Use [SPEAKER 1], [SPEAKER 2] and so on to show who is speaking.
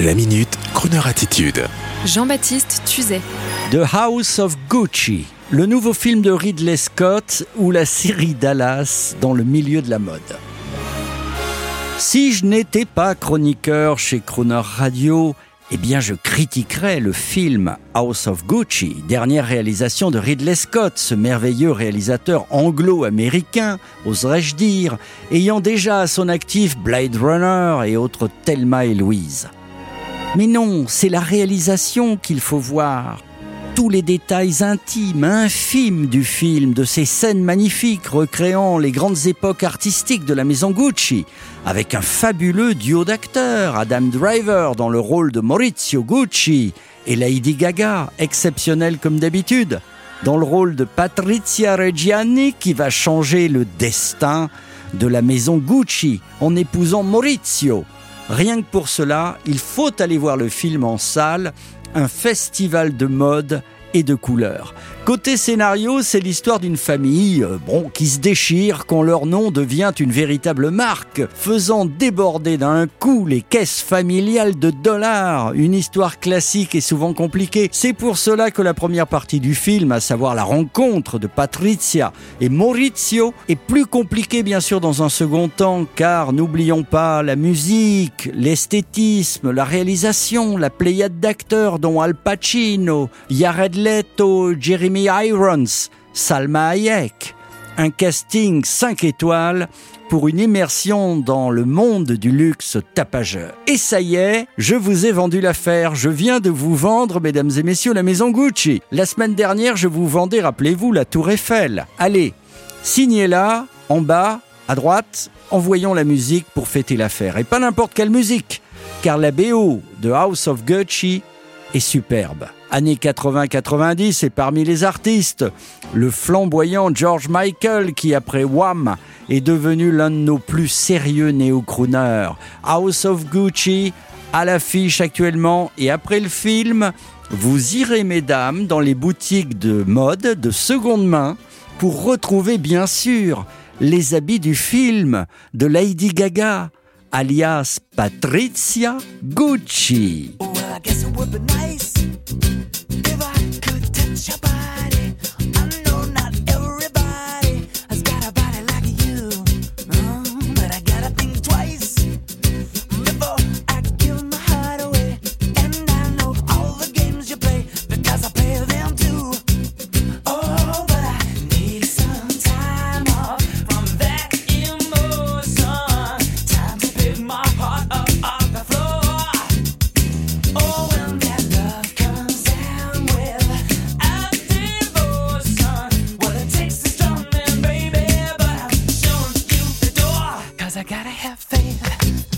[SPEAKER 1] La minute, Kroneur attitude.
[SPEAKER 2] Jean-Baptiste Tuzet.
[SPEAKER 3] The House of Gucci, le nouveau film de Ridley Scott ou la série Dallas dans le milieu de la mode. Si je n'étais pas chroniqueur chez Croner Radio, eh bien je critiquerais le film House of Gucci, dernière réalisation de Ridley Scott, ce merveilleux réalisateur anglo-américain, oserais-je dire, ayant déjà à son actif Blade Runner et autres Thelma et Louise. Mais non, c'est la réalisation qu'il faut voir. Tous les détails intimes, infimes du film, de ces scènes magnifiques recréant les grandes époques artistiques de la maison Gucci, avec un fabuleux duo d'acteurs, Adam Driver dans le rôle de Maurizio Gucci et Lady Gaga, exceptionnelle comme d'habitude, dans le rôle de Patrizia Reggiani qui va changer le destin de la maison Gucci en épousant Maurizio. Rien que pour cela, il faut aller voir le film en salle, un festival de mode et de couleurs. Côté scénario, c'est l'histoire d'une famille, euh, bon, qui se déchire quand leur nom devient une véritable marque, faisant déborder d'un coup les caisses familiales de dollars. Une histoire classique et souvent compliquée. C'est pour cela que la première partie du film, à savoir la rencontre de Patricia et Maurizio, est plus compliquée bien sûr dans un second temps, car n'oublions pas la musique, l'esthétisme, la réalisation, la pléiade d'acteurs dont Al Pacino, Jared Leto, Jeremy Irons, Salma Hayek. Un casting 5 étoiles pour une immersion dans le monde du luxe tapageur. Et ça y est, je vous ai vendu l'affaire. Je viens de vous vendre, mesdames et messieurs, la maison Gucci. La semaine dernière, je vous vendais, rappelez-vous, la Tour Eiffel. Allez, signez-la, en bas, à droite, envoyons la musique pour fêter l'affaire. Et pas n'importe quelle musique, car la BO de House of Gucci est superbe. Années 80-90 et parmi les artistes, le flamboyant George Michael qui après Wham est devenu l'un de nos plus sérieux néo-crooners. House of Gucci à l'affiche actuellement et après le film, vous irez mesdames dans les boutiques de mode de seconde main pour retrouver bien sûr les habits du film de Lady Gaga alias Patricia Gucci.
[SPEAKER 4] I guess it would be nice. faith.